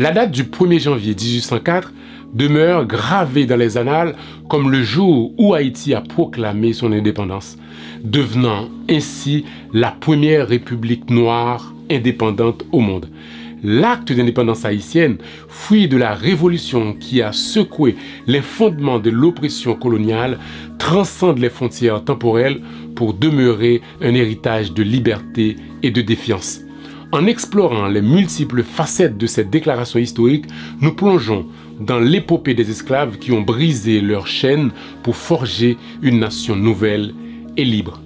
La date du 1er janvier 1804 demeure gravée dans les annales comme le jour où Haïti a proclamé son indépendance, devenant ainsi la première république noire indépendante au monde. L'acte d'indépendance haïtienne, fruit de la révolution qui a secoué les fondements de l'oppression coloniale, transcende les frontières temporelles pour demeurer un héritage de liberté et de défiance. En explorant les multiples facettes de cette déclaration historique, nous plongeons dans l'épopée des esclaves qui ont brisé leurs chaînes pour forger une nation nouvelle et libre.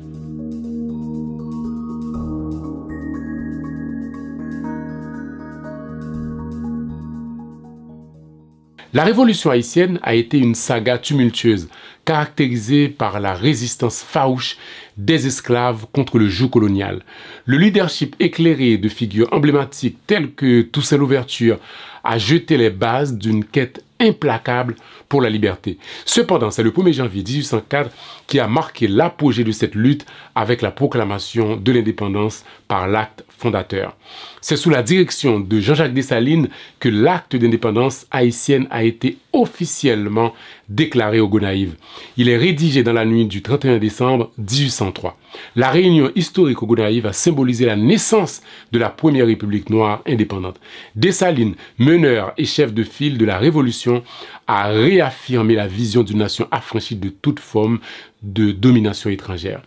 La révolution haïtienne a été une saga tumultueuse, caractérisée par la résistance farouche des esclaves contre le joug colonial. Le leadership éclairé de figures emblématiques telles que Toussaint Louverture a jeté les bases d'une quête implacable pour la liberté. Cependant, c'est le 1er janvier 1804 qui a marqué l'apogée de cette lutte avec la proclamation de l'indépendance par l'acte fondateur. C'est sous la direction de Jean-Jacques Dessalines que l'acte d'indépendance haïtienne a été officiellement déclaré au Gonaïve. Il est rédigé dans la nuit du 31 décembre 1803. La réunion historique au Gonaïve a symbolisé la naissance de la première république noire indépendante. Dessalines, meneur et chef de file de la révolution, a réaffirmé la vision d'une nation affranchie de toute forme de domination étrangère.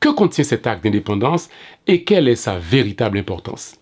Que contient cet acte d'indépendance et quelle est sa véritable importance?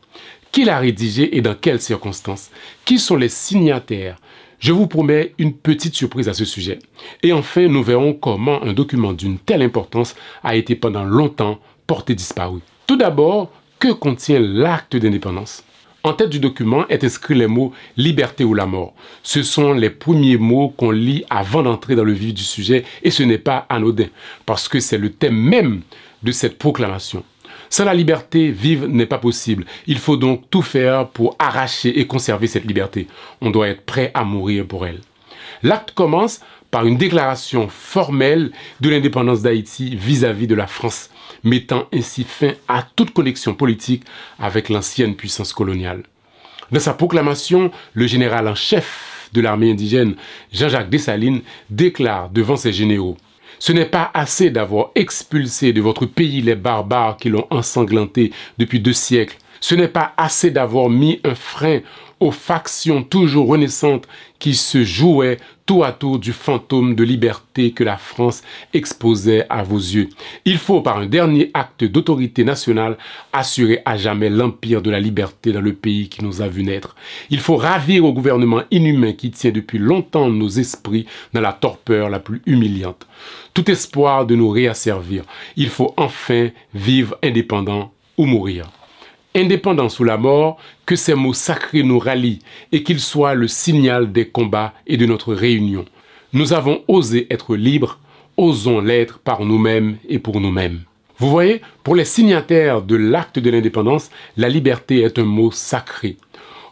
Qui l'a rédigé et dans quelles circonstances? Qui sont les signataires je vous promets une petite surprise à ce sujet. Et enfin, nous verrons comment un document d'une telle importance a été pendant longtemps porté disparu. Tout d'abord, que contient l'acte d'indépendance? En tête du document est inscrit les mots liberté ou la mort. Ce sont les premiers mots qu'on lit avant d'entrer dans le vif du sujet et ce n'est pas anodin parce que c'est le thème même de cette proclamation. Sans la liberté, vivre n'est pas possible. Il faut donc tout faire pour arracher et conserver cette liberté. On doit être prêt à mourir pour elle. L'acte commence par une déclaration formelle de l'indépendance d'Haïti vis-à-vis de la France, mettant ainsi fin à toute connexion politique avec l'ancienne puissance coloniale. Dans sa proclamation, le général en chef de l'armée indigène, Jean-Jacques Dessalines, déclare devant ses généraux ce n'est pas assez d'avoir expulsé de votre pays les barbares qui l'ont ensanglanté depuis deux siècles. Ce n'est pas assez d'avoir mis un frein aux factions toujours renaissantes qui se jouaient tout à tour du fantôme de liberté que la France exposait à vos yeux. Il faut, par un dernier acte d'autorité nationale, assurer à jamais l'empire de la liberté dans le pays qui nous a vu naître. Il faut ravir au gouvernement inhumain qui tient depuis longtemps nos esprits dans la torpeur la plus humiliante. Tout espoir de nous réasservir. Il faut enfin vivre indépendant ou mourir indépendant sous la mort, que ces mots sacrés nous rallient et qu'ils soient le signal des combats et de notre réunion. Nous avons osé être libres, osons l'être par nous-mêmes et pour nous-mêmes. Vous voyez, pour les signataires de l'acte de l'indépendance, la liberté est un mot sacré.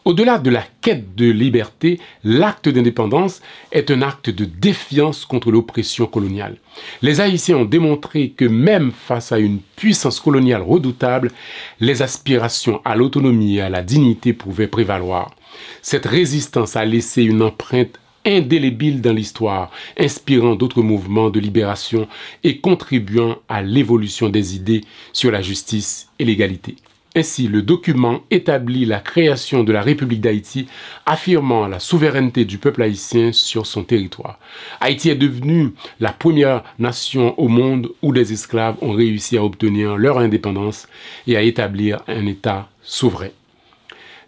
Au-delà de la quête de liberté, l'acte d'indépendance est un acte de défiance contre l'oppression coloniale. Les Haïtiens ont démontré que même face à une puissance coloniale redoutable, les aspirations à l'autonomie et à la dignité pouvaient prévaloir. Cette résistance a laissé une empreinte indélébile dans l'histoire, inspirant d'autres mouvements de libération et contribuant à l'évolution des idées sur la justice et l'égalité. Ainsi, le document établit la création de la République d'Haïti, affirmant la souveraineté du peuple haïtien sur son territoire. Haïti est devenue la première nation au monde où des esclaves ont réussi à obtenir leur indépendance et à établir un État souverain.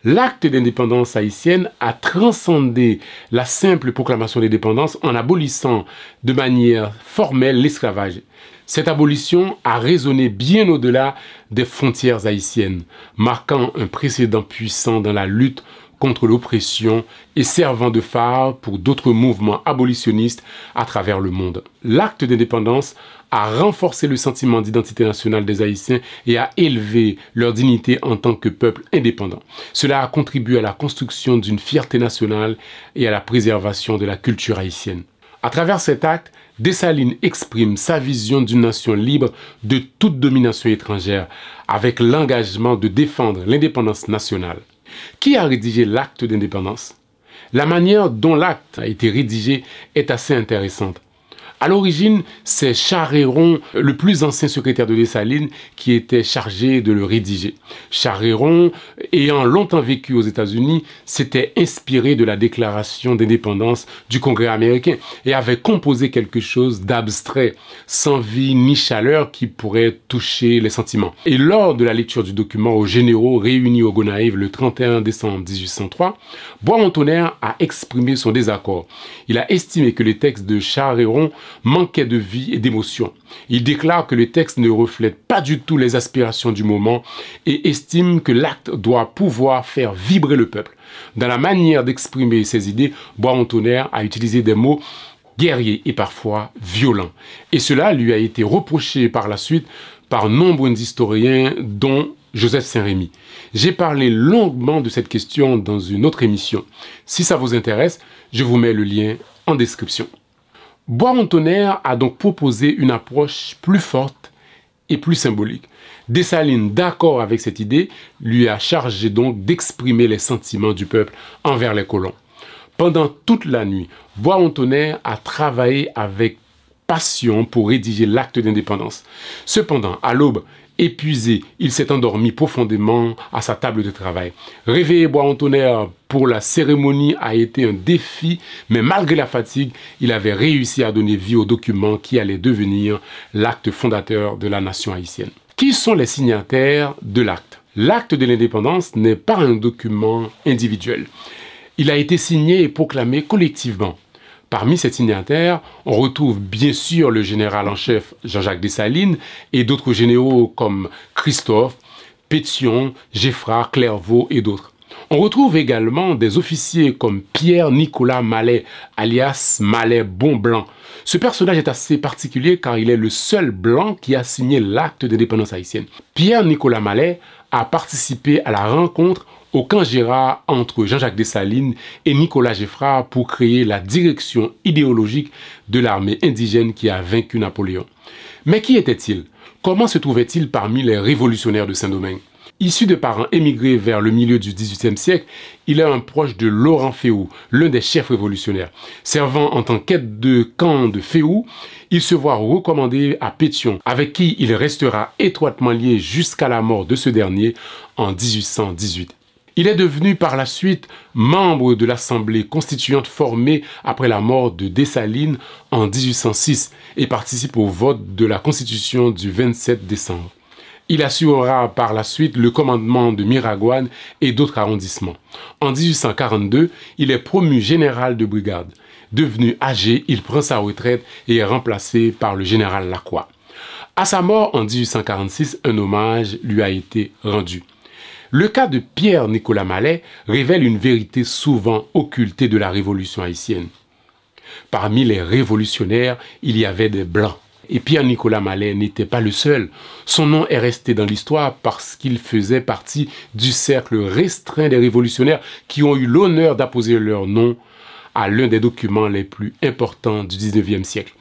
L'acte d'indépendance haïtienne a transcendé la simple proclamation d'indépendance en abolissant de manière formelle l'esclavage. Cette abolition a résonné bien au-delà des frontières haïtiennes, marquant un précédent puissant dans la lutte contre l'oppression et servant de phare pour d'autres mouvements abolitionnistes à travers le monde. L'acte d'indépendance a renforcé le sentiment d'identité nationale des Haïtiens et a élevé leur dignité en tant que peuple indépendant. Cela a contribué à la construction d'une fierté nationale et à la préservation de la culture haïtienne. À travers cet acte, Dessalines exprime sa vision d'une nation libre de toute domination étrangère, avec l'engagement de défendre l'indépendance nationale. Qui a rédigé l'acte d'indépendance? La manière dont l'acte a été rédigé est assez intéressante. À l'origine, c'est Charéron, le plus ancien secrétaire de Dessalines, qui était chargé de le rédiger. Charéron, ayant longtemps vécu aux États-Unis, s'était inspiré de la déclaration d'indépendance du Congrès américain et avait composé quelque chose d'abstrait, sans vie ni chaleur qui pourrait toucher les sentiments. Et lors de la lecture du document aux généraux réunis au Gonaïve le 31 décembre 1803, Bois-Montonnerre a exprimé son désaccord. Il a estimé que les textes de Charéron manquait de vie et d'émotion. Il déclare que le texte ne reflète pas du tout les aspirations du moment et estime que l'acte doit pouvoir faire vibrer le peuple. Dans la manière d'exprimer ses idées, Bois-Montonnerre a utilisé des mots guerriers et parfois violents. Et cela lui a été reproché par la suite par nombre d'historiens, dont Joseph Saint-Rémy. J'ai parlé longuement de cette question dans une autre émission. Si ça vous intéresse, je vous mets le lien en description. Bois-Montonnerre a donc proposé une approche plus forte et plus symbolique. Dessalines, d'accord avec cette idée, lui a chargé donc d'exprimer les sentiments du peuple envers les colons. Pendant toute la nuit, Bois-Montonnerre a travaillé avec passion pour rédiger l'acte d'indépendance. Cependant, à l'aube, Épuisé, il s'est endormi profondément à sa table de travail. Réveiller bois tonnerre pour la cérémonie a été un défi, mais malgré la fatigue, il avait réussi à donner vie au document qui allait devenir l'acte fondateur de la nation haïtienne. Qui sont les signataires de l'acte? L'acte de l'indépendance n'est pas un document individuel. Il a été signé et proclamé collectivement. Parmi ces signataires, on retrouve bien sûr le général en chef Jean-Jacques Dessalines et d'autres généraux comme Christophe, Pétion, Geffrard, Clairvaux et d'autres. On retrouve également des officiers comme Pierre-Nicolas Mallet, alias Mallet Bon Blanc. Ce personnage est assez particulier car il est le seul blanc qui a signé l'acte d'indépendance haïtienne. Pierre-Nicolas Mallet a participé à la rencontre au camp Gérard entre Jean-Jacques Dessalines et Nicolas Geffrard pour créer la direction idéologique de l'armée indigène qui a vaincu Napoléon. Mais qui était-il? Comment se trouvait-il parmi les révolutionnaires de Saint-Domingue? Issu de parents émigrés vers le milieu du XVIIIe siècle, il est un proche de Laurent Féou, l'un des chefs révolutionnaires. Servant en tant qu'aide de camp de Féou, il se voit recommandé à Pétion, avec qui il restera étroitement lié jusqu'à la mort de ce dernier en 1818. Il est devenu par la suite membre de l'Assemblée constituante formée après la mort de Dessalines en 1806 et participe au vote de la Constitution du 27 décembre. Il assurera par la suite le commandement de Miragouane et d'autres arrondissements. En 1842, il est promu général de brigade. Devenu âgé, il prend sa retraite et est remplacé par le général Lacroix. À sa mort en 1846, un hommage lui a été rendu. Le cas de Pierre-Nicolas Mallet révèle une vérité souvent occultée de la révolution haïtienne. Parmi les révolutionnaires, il y avait des blancs. Et Pierre-Nicolas Mallet n'était pas le seul. Son nom est resté dans l'histoire parce qu'il faisait partie du cercle restreint des révolutionnaires qui ont eu l'honneur d'apposer leur nom à l'un des documents les plus importants du 19e siècle.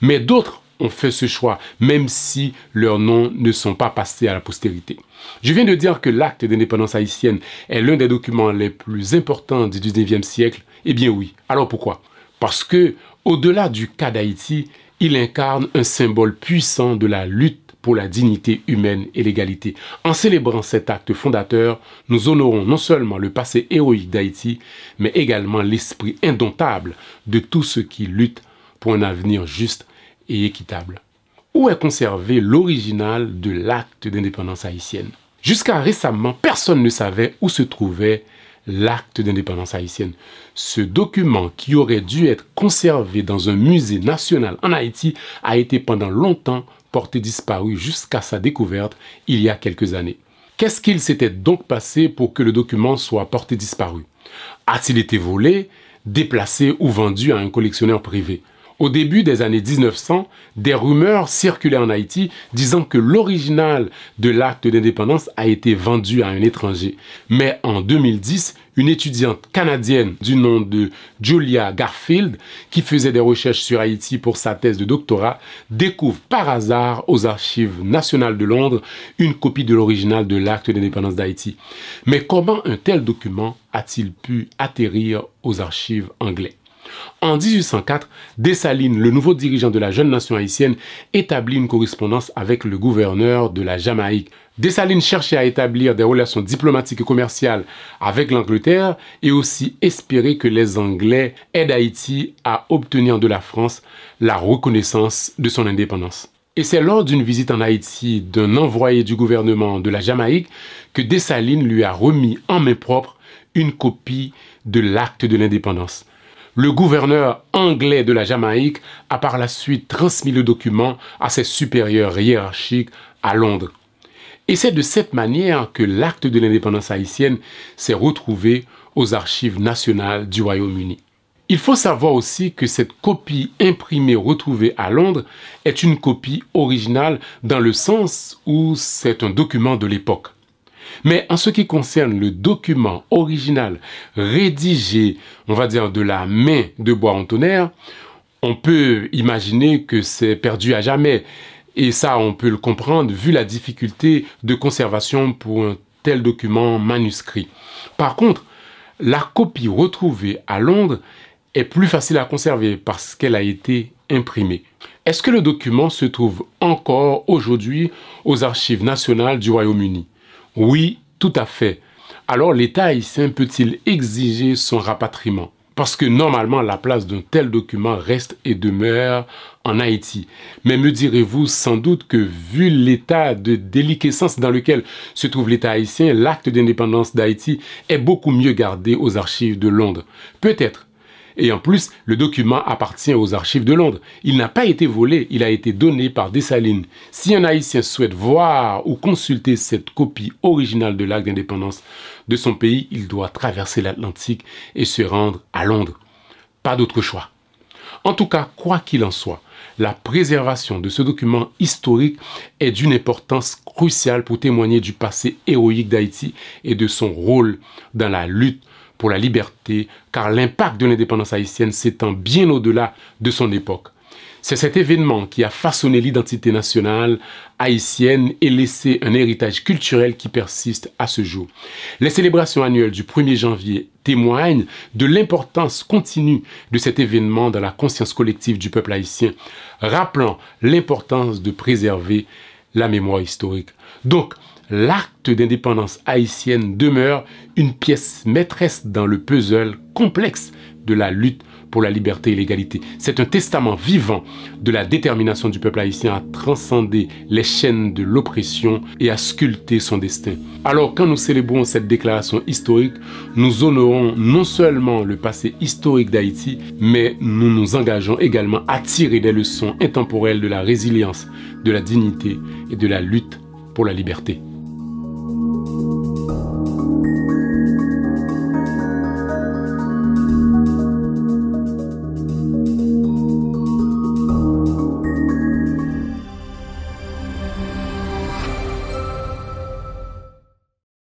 Mais d'autres ont fait ce choix, même si leurs noms ne sont pas passés à la postérité. Je viens de dire que l'acte d'indépendance haïtienne est l'un des documents les plus importants du 19e siècle. Eh bien oui. Alors pourquoi? Parce que, au-delà du cas d'Haïti, il incarne un symbole puissant de la lutte pour la dignité humaine et l'égalité. En célébrant cet acte fondateur, nous honorons non seulement le passé héroïque d'Haïti, mais également l'esprit indomptable de tous ceux qui luttent pour un avenir juste et équitable. Où est conservé l'original de l'acte d'indépendance haïtienne? Jusqu'à récemment, personne ne savait où se trouvait l'acte d'indépendance haïtienne. Ce document qui aurait dû être conservé dans un musée national en Haïti a été pendant longtemps porté disparu jusqu'à sa découverte il y a quelques années. Qu'est-ce qu'il s'était donc passé pour que le document soit porté disparu? A-t-il été volé, déplacé ou vendu à un collectionneur privé? Au début des années 1900, des rumeurs circulaient en Haïti disant que l'original de l'acte d'indépendance a été vendu à un étranger. Mais en 2010, une étudiante canadienne du nom de Julia Garfield, qui faisait des recherches sur Haïti pour sa thèse de doctorat, découvre par hasard aux archives nationales de Londres une copie de l'original de l'acte d'indépendance d'Haïti. Mais comment un tel document a-t-il pu atterrir aux archives anglais? En 1804, Dessalines, le nouveau dirigeant de la jeune nation haïtienne, établit une correspondance avec le gouverneur de la Jamaïque. Dessalines cherchait à établir des relations diplomatiques et commerciales avec l'Angleterre et aussi espérer que les Anglais aident Haïti à obtenir de la France la reconnaissance de son indépendance. Et c'est lors d'une visite en Haïti d'un envoyé du gouvernement de la Jamaïque que Dessalines lui a remis en main propre une copie de l'acte de l'indépendance. Le gouverneur anglais de la Jamaïque a par la suite transmis le document à ses supérieurs hiérarchiques à Londres. Et c'est de cette manière que l'acte de l'indépendance haïtienne s'est retrouvé aux archives nationales du Royaume-Uni. Il faut savoir aussi que cette copie imprimée retrouvée à Londres est une copie originale dans le sens où c'est un document de l'époque. Mais en ce qui concerne le document original rédigé, on va dire, de la main de Bois tonnerre, on peut imaginer que c'est perdu à jamais. Et ça, on peut le comprendre vu la difficulté de conservation pour un tel document manuscrit. Par contre, la copie retrouvée à Londres est plus facile à conserver parce qu'elle a été imprimée. Est-ce que le document se trouve encore aujourd'hui aux archives nationales du Royaume-Uni? Oui, tout à fait. Alors l'État haïtien peut-il exiger son rapatriement? Parce que normalement la place d'un tel document reste et demeure en Haïti. Mais me direz-vous sans doute que vu l'état de déliquescence dans lequel se trouve l'État haïtien, l'acte d'indépendance d'Haïti est beaucoup mieux gardé aux archives de Londres. Peut-être. Et en plus, le document appartient aux archives de Londres. Il n'a pas été volé, il a été donné par Dessalines. Si un Haïtien souhaite voir ou consulter cette copie originale de l'acte d'indépendance de son pays, il doit traverser l'Atlantique et se rendre à Londres. Pas d'autre choix. En tout cas, quoi qu'il en soit, la préservation de ce document historique est d'une importance cruciale pour témoigner du passé héroïque d'Haïti et de son rôle dans la lutte pour la liberté, car l'impact de l'indépendance haïtienne s'étend bien au-delà de son époque. C'est cet événement qui a façonné l'identité nationale haïtienne et laissé un héritage culturel qui persiste à ce jour. Les célébrations annuelles du 1er janvier témoignent de l'importance continue de cet événement dans la conscience collective du peuple haïtien, rappelant l'importance de préserver la mémoire historique. Donc, l'acte d'indépendance haïtienne demeure une pièce maîtresse dans le puzzle complexe de la lutte pour la liberté et l'égalité. C'est un testament vivant de la détermination du peuple haïtien à transcender les chaînes de l'oppression et à sculpter son destin. Alors quand nous célébrons cette déclaration historique, nous honorons non seulement le passé historique d'Haïti, mais nous nous engageons également à tirer des leçons intemporelles de la résilience, de la dignité et de la lutte pour la liberté.